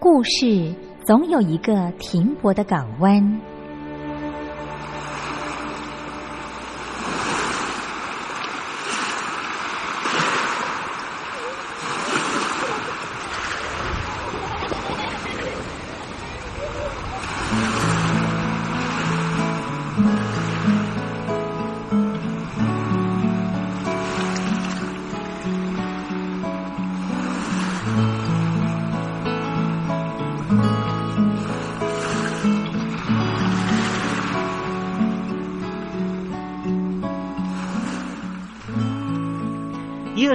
故事总有一个停泊的港湾。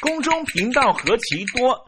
宫中频道何其多，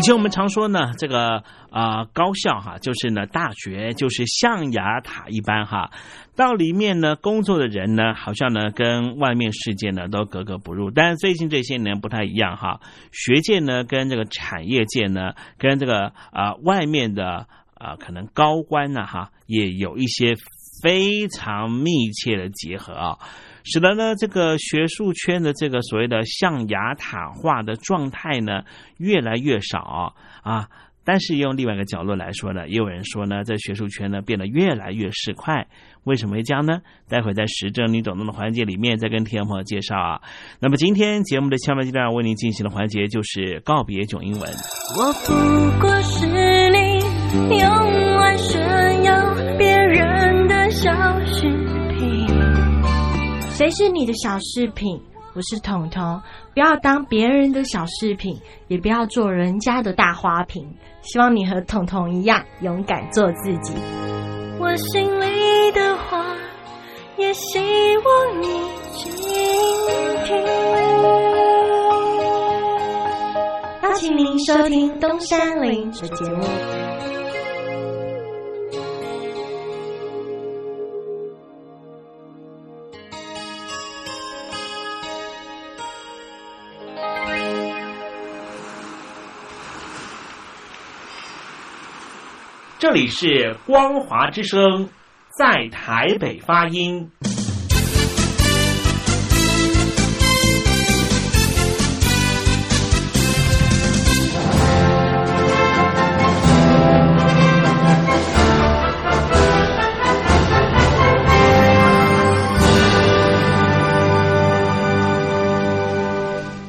以前我们常说呢，这个啊、高校哈，就是呢大学就是象牙塔一般哈，到里面呢工作的人呢，好像呢跟外面世界呢都格格不入。但是最近这些年不太一样哈，学界呢跟这个产业界呢，跟这个啊、外面的啊、可能高官呢哈，也有一些非常密切的结合啊。使得呢，这个学术圈的这个所谓的象牙塔化的状态呢，越来越少啊。但是用另外一个角度来说呢，也有人说呢，在学术圈呢变得越来越市侩。为什么会这样呢？待会在时政你懂得的环节里面再跟听众朋友介绍啊。那么今天节目的下半阶段为您进行的环节就是告别囧英文。我不过是谁是你的小饰品？我是彤彤，不要当别人的小饰品，也不要做人家的大花瓶。希望你和彤彤一样，勇敢做自己。我心里的话，也希望你倾听。邀请您收听东山林的节目。这里是光华之声，在台北发音。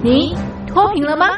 你脱贫了吗？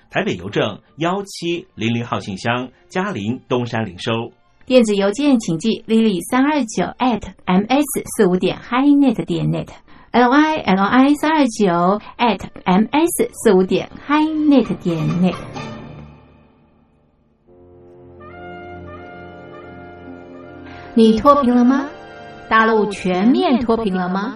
台北邮政幺七零零号信箱，嘉陵东山零收。电子邮件请寄 lily 三二九 at ms 四五点 highnet 点 net，l i l i 三二九 at ms 四五点 highnet 点 net。你脱贫了吗？大陆全面脱贫了吗？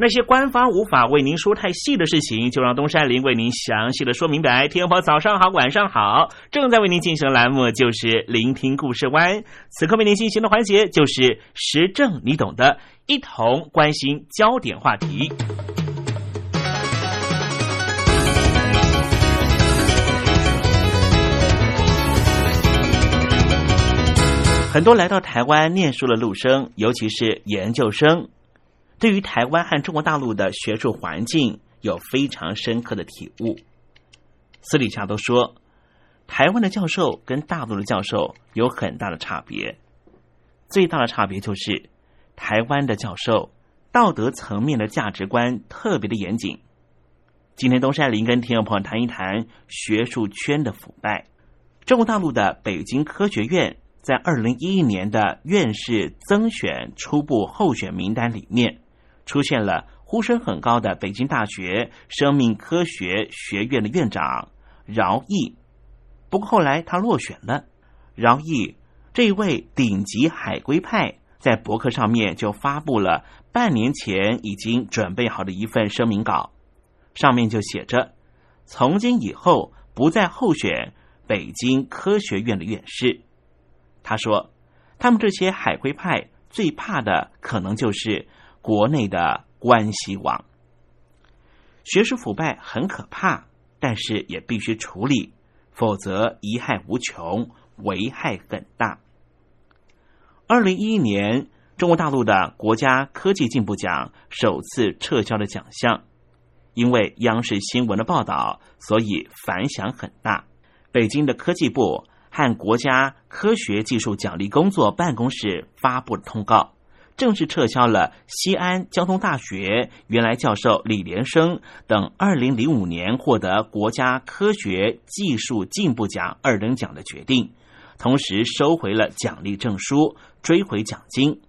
那些官方无法为您说太细的事情，就让东山林为您详细的说明白。天婆早上好，晚上好，正在为您进行的栏目就是聆听故事湾。此刻为您进行的环节就是时政，你懂的，一同关心焦点话题。很多来到台湾念书的陆生，尤其是研究生。对于台湾和中国大陆的学术环境有非常深刻的体悟。私底下都说，台湾的教授跟大陆的教授有很大的差别，最大的差别就是台湾的教授道德层面的价值观特别的严谨。今天东山林跟听众朋友谈一谈学术圈的腐败。中国大陆的北京科学院在二零一一年的院士增选初步候选名单里面，出现了呼声很高的北京大学生命科学学院的院长饶毅。不过后来他落选了。饶毅这一位顶级海归派，在博客上面就发布了半年前已经准备好的一份声明稿。上面就写着：“从今以后不再候选北京科学院的院士。”他说：“他们这些海归派最怕的，可能就是国内的关系网。学术腐败很可怕，但是也必须处理，否则贻害无穷，危害很大。”二零一一年，中国大陆的国家科技进步奖首次撤销了奖项。因为央视新闻的报道，所以反响很大。北京的科技部和国家科学技术奖励工作办公室发布了通告，正式撤销了西安交通大学原来教授李连生等二零零五年获得国家科学技术进步奖二等奖的决定，同时收回了奖励证书，追回奖金。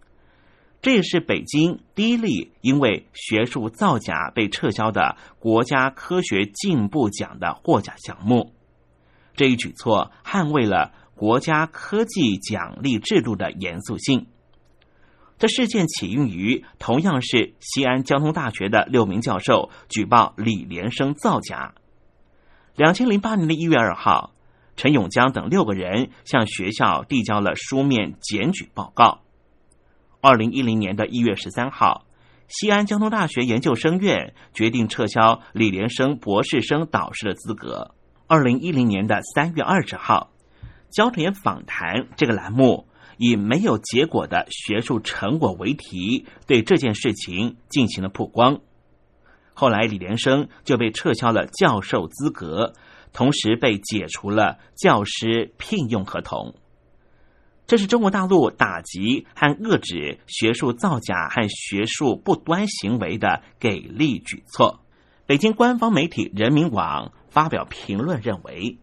这也是北京第一例因为学术造假被撤销的国家科学进步奖的获奖项目。这一举措捍卫了国家科技奖励制度的严肃性。这事件起因于同样是西安交通大学的六名教授举报李连生造假。两千零八年的一月二号，陈永江等六个人向学校递交了书面检举报告。二零一零年的一月十三号，西安交通大学研究生院决定撤销李连生博士生导师的资格。二零一零年的三月二十号，焦点访谈这个栏目以没有结果的学术成果为题，对这件事情进行了曝光。后来，李连生就被撤销了教授资格，同时被解除了教师聘用合同。这是中国大陆打击和遏制学术造假和学术不端行为的给力举措。北京官方媒体人民网发表评论认为，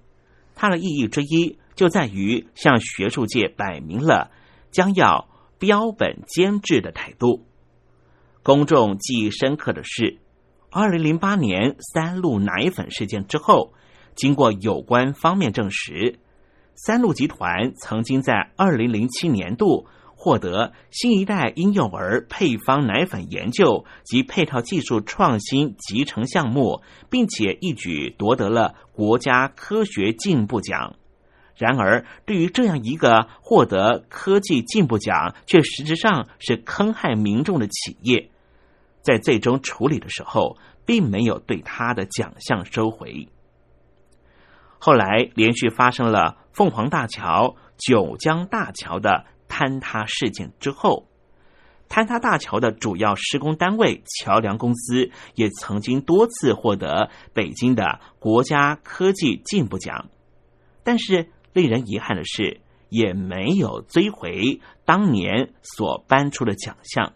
它的意义之一就在于向学术界摆明了将要标本兼治的态度。公众记忆深刻的是，二零零八年三鹿奶粉事件之后，经过有关方面证实。三鹿集团曾经在二零零七年度获得新一代婴幼儿配方奶粉研究及配套技术创新集成项目，并且一举夺得了国家科学进步奖。然而，对于这样一个获得科技进步奖却实质上是坑害民众的企业，在最终处理的时候，并没有对他的奖项收回。后来连续发生了凤凰大桥、九江大桥的坍塌事件之后，坍塌大桥的主要施工单位桥梁公司也曾经多次获得北京的国家科技进步奖，但是令人遗憾的是，也没有追回当年所颁出的奖项。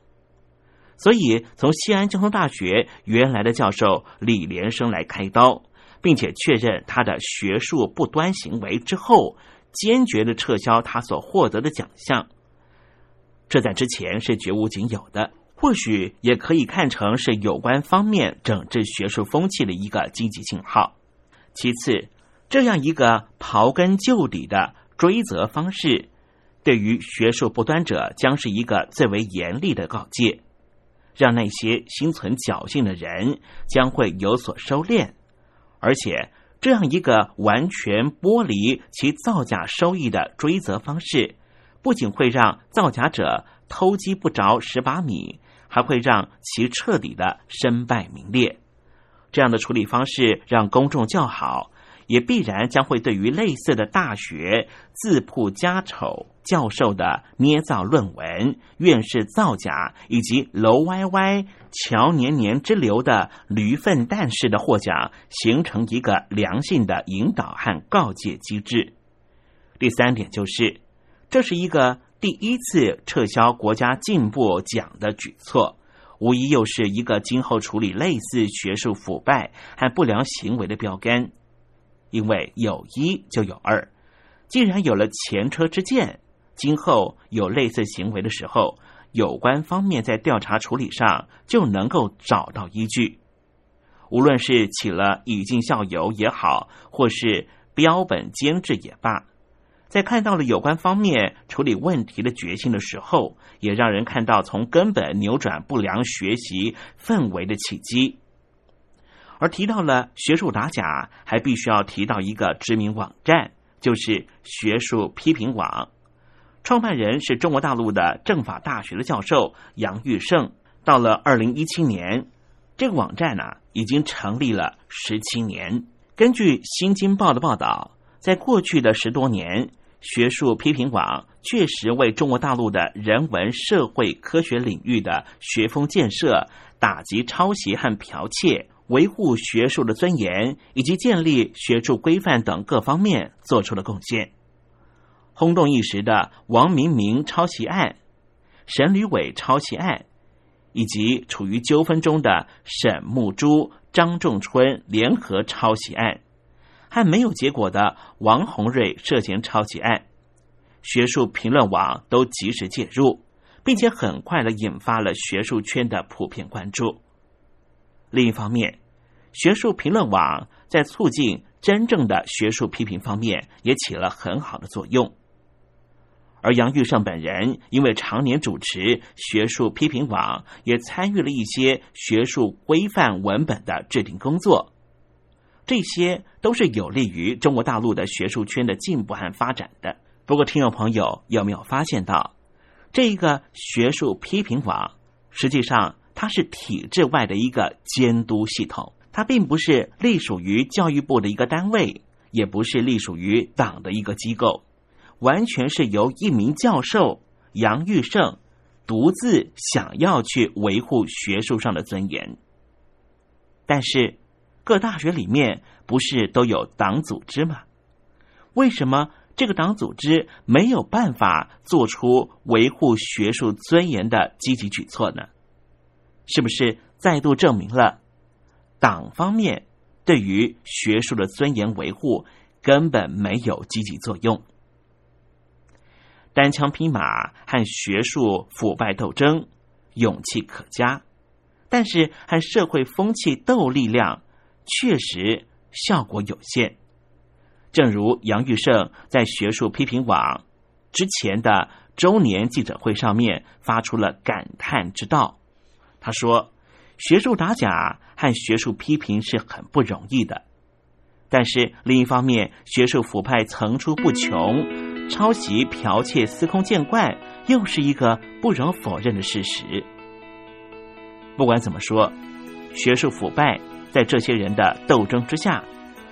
所以，从西安交通大学原来的教授李连生来开刀。并且确认他的学术不端行为之后，坚决的撤销他所获得的奖项。这在之前是绝无仅有的，或许也可以看成是有关方面整治学术风气的一个积极信号。其次，这样一个刨根究底的追责方式，对于学术不端者将是一个最为严厉的告诫，让那些心存侥幸的人将会有所收敛。而且，这样一个完全剥离其造假收益的追责方式，不仅会让造假者偷鸡不着蚀把米，还会让其彻底的身败名裂。这样的处理方式让公众较好，也必然将会对于类似的大学自曝家丑、教授的捏造论文、院士造假以及楼歪歪、桥年年之流的驴粪蛋式的获奖，形成一个良性的引导和告诫机制。第三点就是，这是一个第一次撤销国家进步奖的举措，无疑又是一个今后处理类似学术腐败和不良行为的标杆。因为有一就有二，既然有了前车之鉴，今后有类似行为的时候，有关方面在调查处理上就能够找到依据。无论是起了以儆效尤也好，或是标本兼治也罢，在看到了有关方面处理问题的决心的时候，也让人看到从根本扭转不良学习氛围的契机。而提到了学术打假，还必须要提到一个知名网站，就是学术批评网。创办人是中国大陆的政法大学的教授杨玉胜。到了二零一七年，这个网站呢已经成立了十七年。根据《新京报》的报道，在过去的十多年，学术批评网确实为中国大陆的人文社会科学领域的学风建设、打击抄袭和剽窃。维护学术的尊严以及建立学术规范等各方面做出了贡献。轰动一时的王明明抄袭案、沈吕伟抄袭案，以及处于纠纷中的沈木珠、张仲春联合抄袭案，和没有结果的王洪瑞涉嫌抄袭案，学术评论网都及时介入，并且很快的引发了学术圈的普遍关注。另一方面，学术评论网在促进真正的学术批评方面也起了很好的作用。而杨玉胜本人因为常年主持学术批评网，也参与了一些学术规范文本的制定工作，这些都是有利于中国大陆的学术圈的进步和发展的。不过，听众朋友有没有发现到，这个学术批评网实际上？它是体制外的一个监督系统，它并不是隶属于教育部的一个单位，也不是隶属于党的一个机构，完全是由一名教授杨玉胜独自想要去维护学术上的尊严。但是各大学里面不是都有党组织吗？为什么这个党组织没有办法做出维护学术尊严的积极举措呢？是不是再度证明了党方面对于学术的尊严维护根本没有积极作用？单枪匹马和学术腐败斗争，勇气可嘉，但是和社会风气斗力量，确实效果有限。正如杨玉胜在学术批评网之前的周年记者会上面发出了感叹之道。他说：“学术打假和学术批评是很不容易的，但是另一方面，学术腐败层出不穷，抄袭、剽窃司空见惯，又是一个不容否认的事实。不管怎么说，学术腐败在这些人的斗争之下，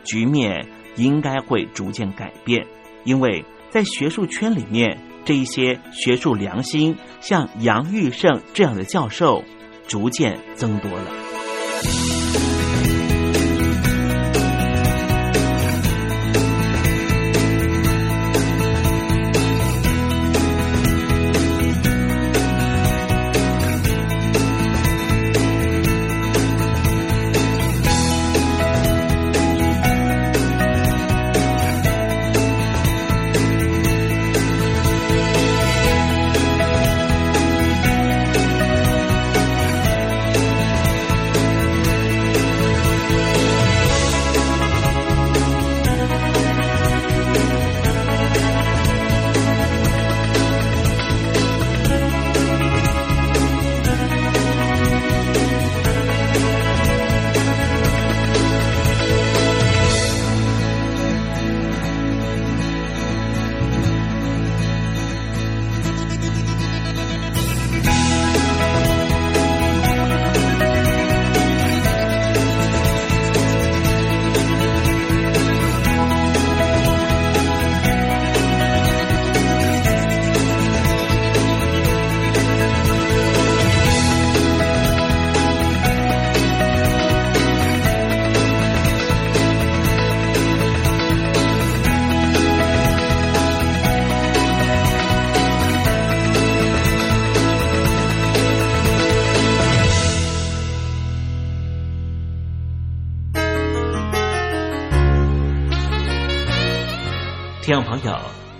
局面应该会逐渐改变，因为在学术圈里面，这一些学术良心，像杨玉胜这样的教授。”逐渐增多了。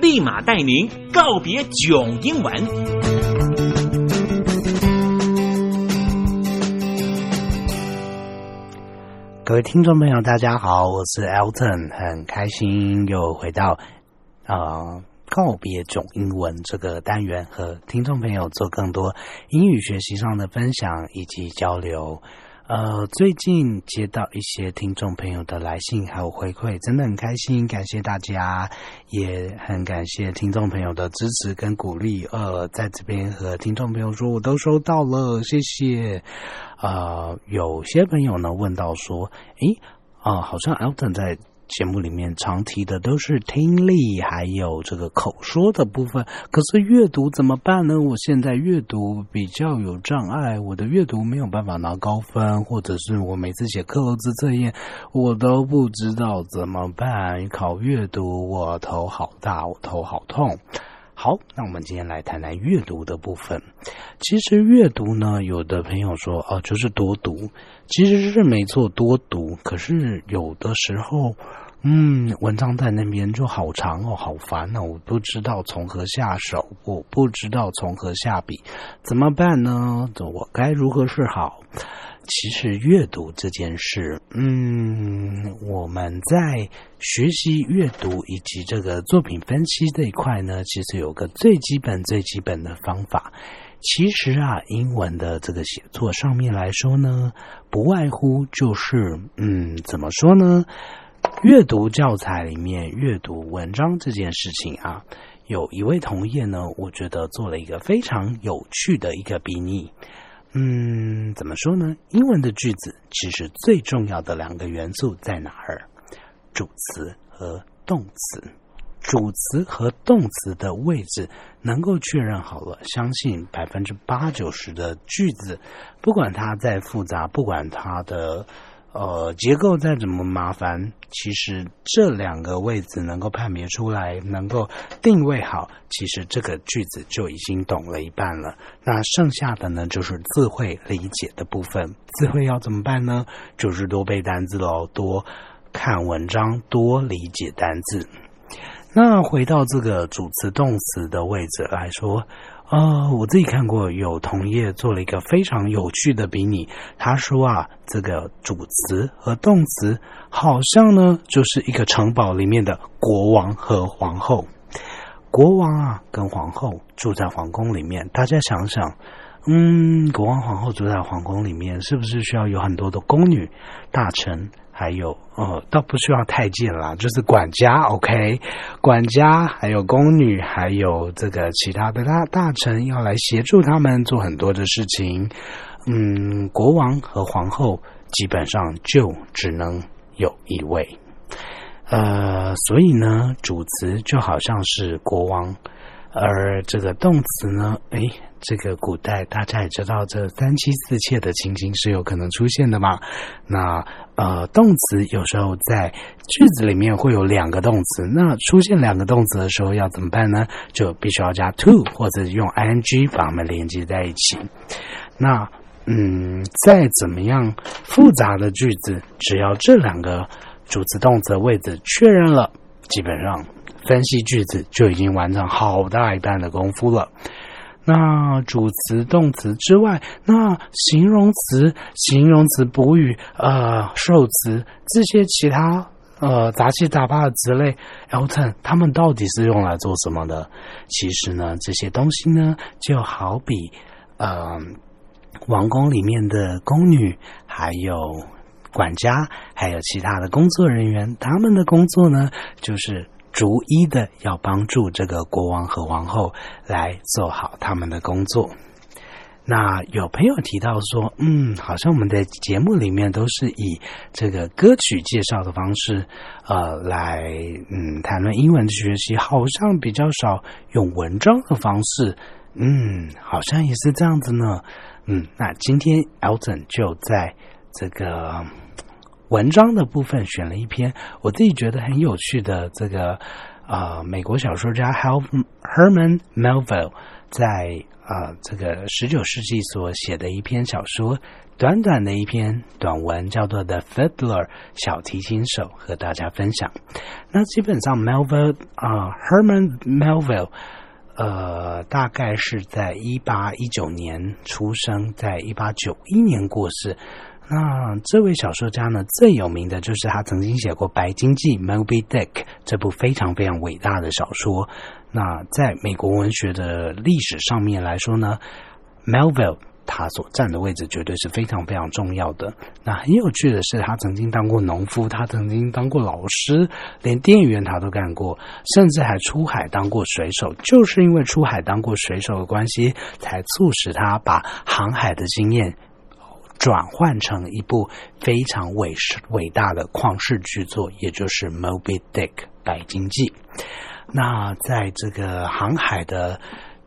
立马带您告别囧英文。各位听众朋友，大家好，我是 Elton，很开心又回到呃告别囧英文这个单元，和听众朋友做更多英语学习上的分享以及交流。呃，最近接到一些听众朋友的来信还有回馈，真的很开心，感谢大家，也很感谢听众朋友的支持跟鼓励。呃，在这边和听众朋友说，我都收到了，谢谢。呃，有些朋友呢问到说，诶，啊、好像 Alton 在节目里面常提的都是听力还有这个口说的部分，可是阅读怎么办呢？我现在阅读比较有障碍，我的阅读没有办法拿高分，或者是我每次写课后自测验，我都不知道怎么办。考阅读，我头好大，我头好痛。好，那我们今天来谈谈阅读的部分。其实阅读呢，有的朋友说哦，就是多读，其实是没错，多读。可是有的时候，嗯，文章在那边就好长哦，好烦哦，我不知道从何下手，我不知道从何下笔，怎么办呢？我该如何是好？其实阅读这件事，嗯，我们在学习阅读以及这个作品分析这一块呢，其实有个最基本、最基本的方法。其实啊，英文的这个写作上面来说呢，不外乎就是，嗯，怎么说呢？阅读教材里面阅读文章这件事情啊，有一位同业呢，我觉得做了一个非常有趣的一个比拟。嗯，怎么说呢？英文的句子其实最重要的两个元素在哪儿？主词和动词。主词和动词的位置能够确认好了，相信百分之八九十的句子，不管它再复杂，不管它的呃结构再怎么麻烦，其实这两个位置能够判别出来，能够定位好，其实这个句子就已经懂了一半了。那剩下的呢，就是字汇理解的部分。字汇要怎么办呢？就是多背单字喽，多看文章，多理解单字。那回到这个主词动词的位置来说，呃，我自己看过有同业做了一个非常有趣的比拟。他说啊，这个主词和动词好像呢，就是一个城堡里面的国王和皇后。国王啊，跟皇后住在皇宫里面，大家想想，嗯，国王皇后住在皇宫里面，是不是需要有很多的宫女、大臣？还有，哦，倒不需要太监啦，就是管家，OK，管家，还有宫女，还有这个其他的大大臣要来协助他们做很多的事情。嗯，国王和皇后基本上就只能有一位，呃，所以呢，主词就好像是国王，而这个动词呢，诶，这个古代大家也知道，这三妻四妾的情形是有可能出现的嘛。那呃，动词有时候在句子里面会有两个动词，那出现两个动词的时候要怎么办呢？就必须要加 to 或者用 ing 把它们连接在一起。那嗯，再怎么样复杂的句子，只要这两个主词动词的位置确认了，基本上分析句子就已经完成好大一半的功夫了。那主词、动词之外，那形容词、形容词补语、呃受词这些其他呃杂七杂八的词类，Elton 他们到底是用来做什么的？其实呢，这些东西呢，就好比呃王宫里面的宫女，还有管家，还有其他的工作人员，他们的工作呢，就是。逐一的要帮助这个国王和王后来做好他们的工作。那有朋友提到说，嗯，好像我们在节目里面都是以这个歌曲介绍的方式，呃，来嗯谈论英文的学习，好像比较少用文章的方式。嗯，好像也是这样子呢。嗯，那今天 Elton 就在这个。文章的部分选了一篇我自己觉得很有趣的这个呃美国小说家 Herman Melville 在呃这个十九世纪所写的一篇小说，短短的一篇短文叫做《The Fiddler》小提琴手和大家分享。那基本上 Melville 啊 Herman Melville 呃大概是在一八一九年出生，在一八九一年过世。那这位小说家呢，最有名的就是他曾经写过《白鲸记》（Moby Dick） 这部非常非常伟大的小说。那在美国文学的历史上面来说呢，Melville 他所占的位置绝对是非常非常重要的。那很有趣的是，他曾经当过农夫，他曾经当过老师，连店员他都干过，甚至还出海当过水手。就是因为出海当过水手的关系，才促使他把航海的经验。转换成一部非常伟伟大的旷世巨作，也就是《Moby Dick》白鲸记。那在这个航海的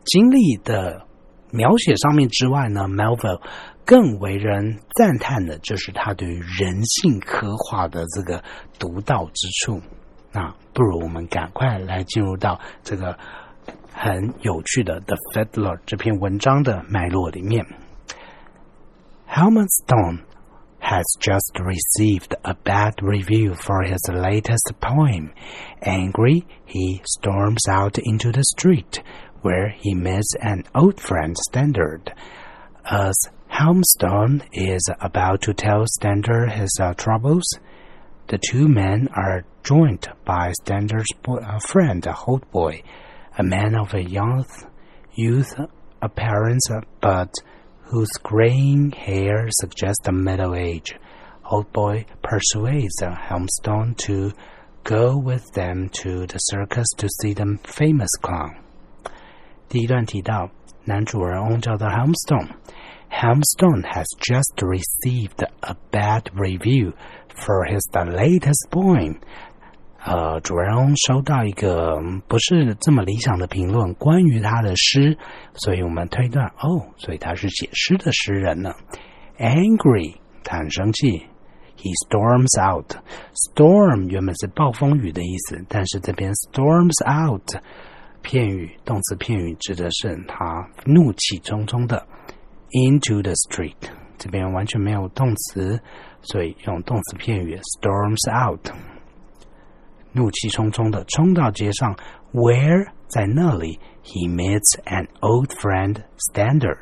经历的描写上面之外呢，Melville 更为人赞叹的就是他对于人性刻画的这个独到之处。那不如我们赶快来进入到这个很有趣的《The Fiddler》这篇文章的脉络里面。Helmstone has just received a bad review for his latest poem. Angry, he storms out into the street, where he meets an old friend Standard. As Helmstone is about to tell Standard his uh, troubles, the two men are joined by Standard's uh, friend, Holdboy, a man of a young youth appearance, but whose graying hair suggests a middle age. Old boy persuades Helmstone to go with them to the circus to see the famous clown. 第一段提到，男主人翁叫做 Helmstone。Helmstone has just received a bad review for his latest poem 呃，主人翁收到一个不是这么理想的评论，关于他的诗，所以我们推断，哦，所以他是写诗的诗人呢。Angry，他很生气。He storms out。Storm 原本是暴风雨的意思，但是这边 storms out 片语，动词片语指的是他怒气冲冲的 into the street。这边完全没有动词，所以用动词片语 storms out。怒气冲冲的冲到街上，Where 在那里，He meets an old friend Standard。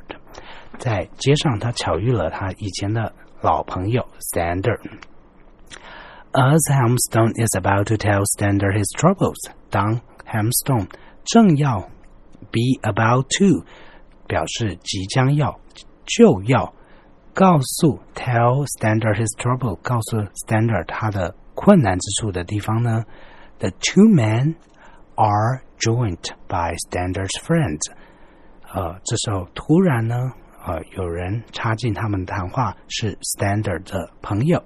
在街上，他巧遇了他以前的老朋友 Standard。As Hamstone is about to tell Standard his troubles，当 Hamstone 正要 be about to 表示即将要就要告诉 tell Standard his trouble，告诉 Standard 他的困难之处的地方呢，the two men are joined by Standard's friends。呃，这时候突然呢，呃，有人插进他们谈话，是 Standard 的朋友。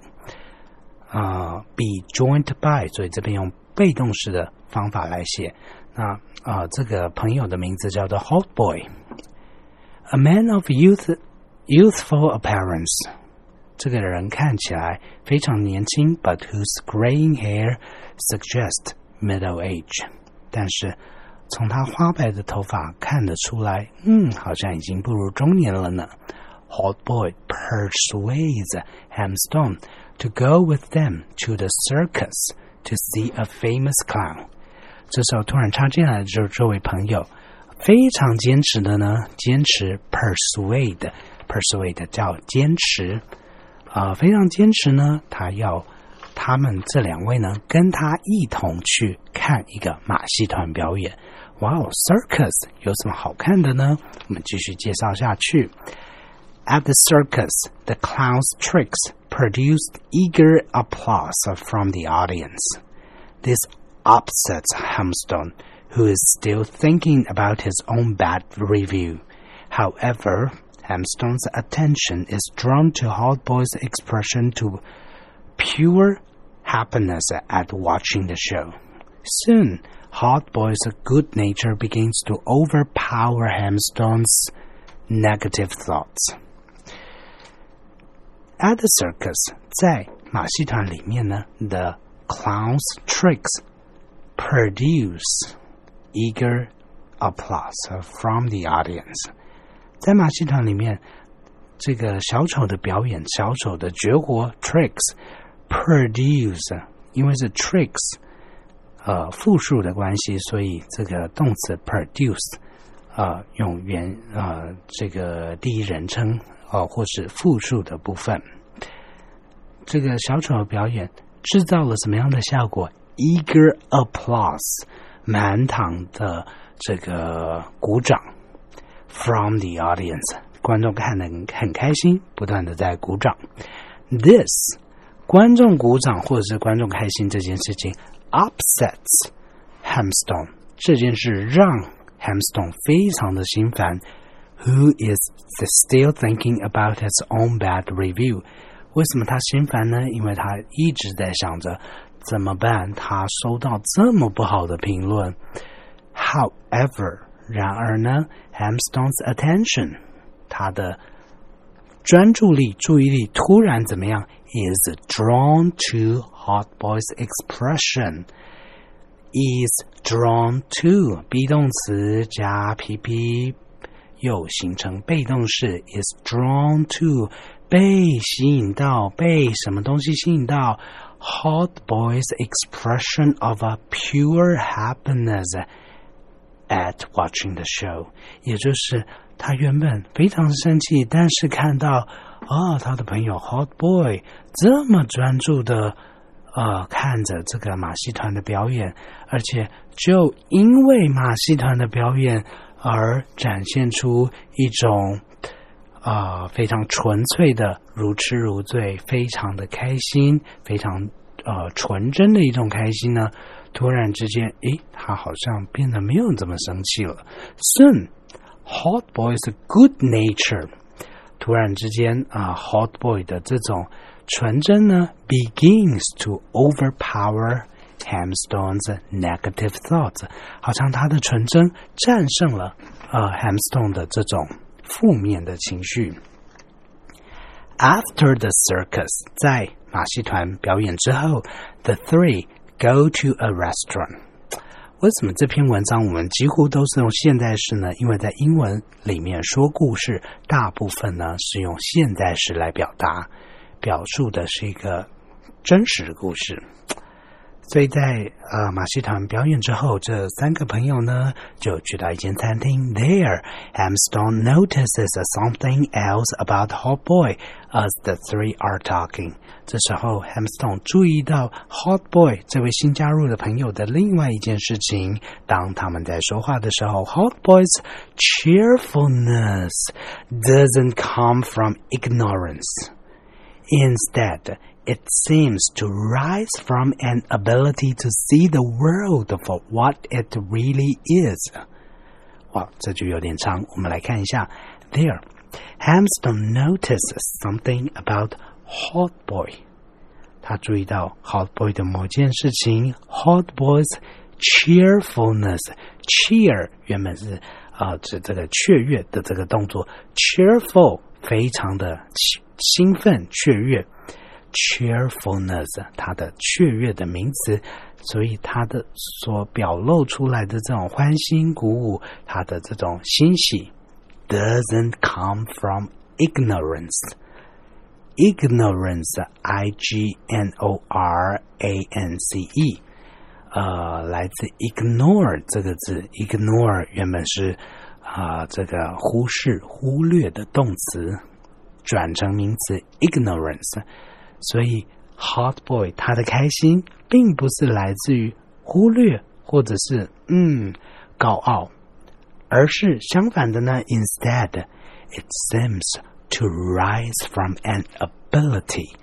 啊，be joined by，所以这边用被动式的方法来写。那啊，这个朋友的名字叫做 Hot Boy。 A man of youth youthful appearance， 这个人看起来非常年轻，but whose graying hair suggests middle age。但是从他花白的头发看得出来，嗯，好像已经步入中年了呢。Hot boy persuades Hamstone to go with them to the circus to see a famous clown。这时候突然插进来的就是这位朋友，非常坚持的呢，坚持 persuade persuade 叫坚持 啊、呃，非常坚持呢，他要他们这两位呢跟他一同去看一个马戏团表演。哇哦，circus 有什么好看的呢？我们继续介绍下去。At the circus, the clown's tricks produced eager applause from the audience. This upsets Hamstone, who is still thinking about his own bad review. However, Hamstone's attention is drawn to Hotboy's expression to pure happiness at watching the show. Soon, Hotboy's good nature begins to overpower Hamstone's negative thoughts. At the circus, 在马戏团里面呢，the clown's tricks produce eager applause from the audience。 在马戏团里面，这个小丑的表演，小丑的绝活 tricks produce，因为是 tricks，呃，复数的关系，所以这个动词 produce，呃，用原呃这个第一人称哦、呃，或是复数的部分。这个小丑的表演制造了什么样的效果？Eager applause，满堂的这个鼓掌 ，from the audience，观众看得很开心，不断的在鼓掌。This，观众鼓掌或者是观众开心这件事情，upsets Hamstone，这件事让 Hamstone 非常的心烦。Who is still thinking about his own bad review？为什么他心烦呢？因为他一直在想着怎么办。他收到这么不好的评论。However， 然而呢，Hamstone's attention，他的专注力、注意力突然怎么样？Is drawn to Hot Boy's expression。Is drawn to be 动词加 pp 又形成被动式。Is drawn to 被吸引到，被什么东西吸引到？Hot Boy's expression of a pure happiness At watching the show，也就是他原本非常生气，但是看到哦，他的朋友 Hot Boy 这么专注的呃看着这个马戏团的表演，而且就因为马戏团的表演而展现出一种。啊、非常纯粹的如痴如醉，非常的开心，非常呃纯真的一种开心呢。突然之间，诶，他好像变得没有这么生气了。Soon, Hot Boy's good nature，突然之间啊、呃、，Hot Boy 的这种纯真呢，begins to overpower Hamstone's negative thoughts，好像他的纯真战胜了呃 Hamstone 的这种。负面的情绪。After the circus，在马戏团表演之后，the three go to a restaurant。为什么这篇文章我们几乎都是用现在式呢？因为在英文里面说故事，大部分呢是用现在式来表达，表述的是一个真实的故事。所以在呃马戏团表演之后，这三个朋友呢就去到一间餐厅。There, Hamstone notices something else about Hot Boy as the three are talking. 这时候，Hamstone 注意到 Hot Boy 这位新加入的朋友的另外一件事情。当他们在说话的时候，Hot Boy's cheerfulness doesn't come from ignorance. Instead, it seems to rise from an ability to see the world for what it really is. 哇，这句有点长，我们来看一下。There, Hamstone notices something about Hot Boy. 他注意到 Hot Boy 的某件事情。Hot Boy's cheerfulness, cheer 原本是 啊，指这个雀跃的这个动作，cheerful 非常的兴兴奋雀跃 ，cheerfulness 它的雀跃的名词，所以它的所表露出来的这种欢欣鼓舞，它的这种欣喜，doesn't come from ignorance。ignorance, i g n o r a n c e，呃，来自 ignore 这个字，ignore 原本是啊、这个忽视、忽略的动词，转成名词 ignorance，所以 hot boy 他的开心并不是来自于忽略或者是嗯高傲，而是相反的呢，instead it seems to rise from an ability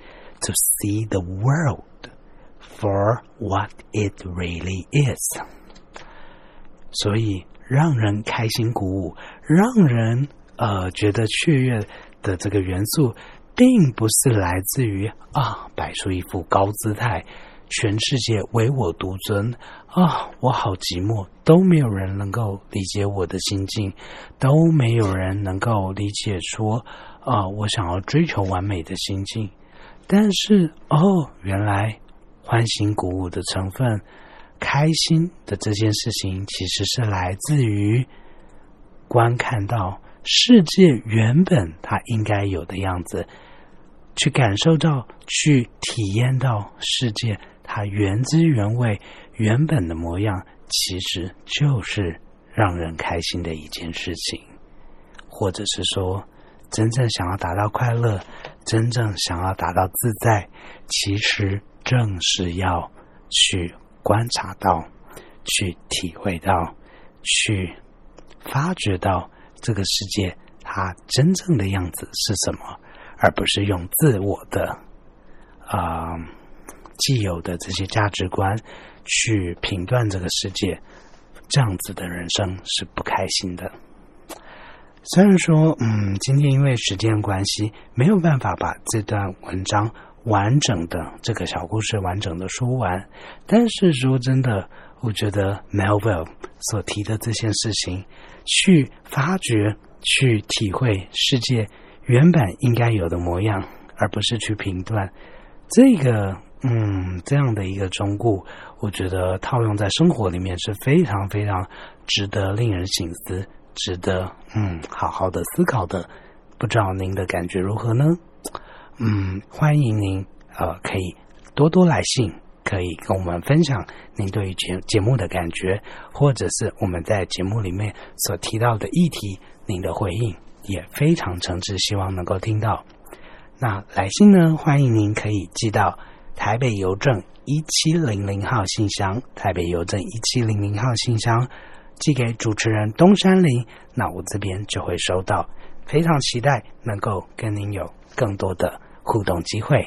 to see the world for what it really is。所以让人开心鼓舞，让人呃觉得雀跃的这个元素， 并不是来自于啊摆出一副高姿态，全世界唯我独尊啊，我好寂寞，都没有人能够理解我的心境，都没有人能够理解说啊，我想要追求完美的心境。但是哦，原来欢欣鼓舞的成分，开心的这件事情，其实是来自于观看到世界原本它应该有的样子，去感受到、去体验到世界它原汁原味、原本的模样，其实就是让人开心的一件事情，或者是说，真正想要达到快乐，真正想要达到自在，其实正是要去观察到、去体会到、去发掘到这个世界它真正的样子是什么，而不是用自我的啊、既有的这些价值观去评断这个世界，这样子的人生是不开心的。虽然说，嗯，今天因为时间关系，没有办法把这段文章完整的这个小故事完整的说完，但是说真的，我觉得 Melville 所提的这件事情，去发掘、去体会世界原本应该有的模样，而不是去评断这个，嗯，这样的一个忠固，我觉得套用在生活里面是非常非常值得令人醒思。值得嗯好好的思考的，不知道您的感觉如何呢？嗯，欢迎您呃可以多多来信，可以跟我们分享您对于节节目的感觉，或者是我们在节目里面所提到的议题，您的回应也非常诚挚，希望能够听到。那来信呢，欢迎您可以寄到台北邮政一七零零号信箱，台北邮政一七零零号信箱。寄给主持人东山林，那我这边就会收到，非常期待能够跟您有更多的互动机会。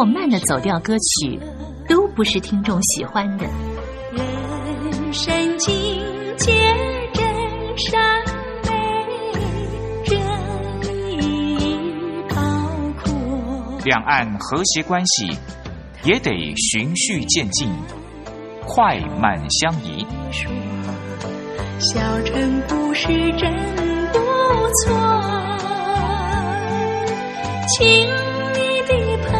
或慢的走调歌曲，都不是听众喜欢的。人生境界真善美，真意高阔。两岸和谐关系也得循序渐进，快慢相宜。小城故事真不错，亲密的朋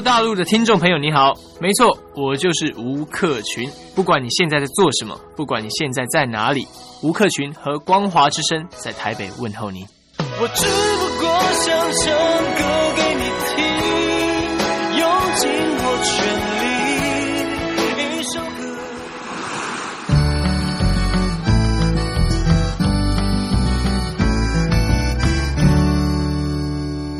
大陆的听众朋友，你好，没错，我就是吴克群。不管你现在在做什么，不管你现在在哪里，吴克群和光华之声在台北问候你。我只不过想唱歌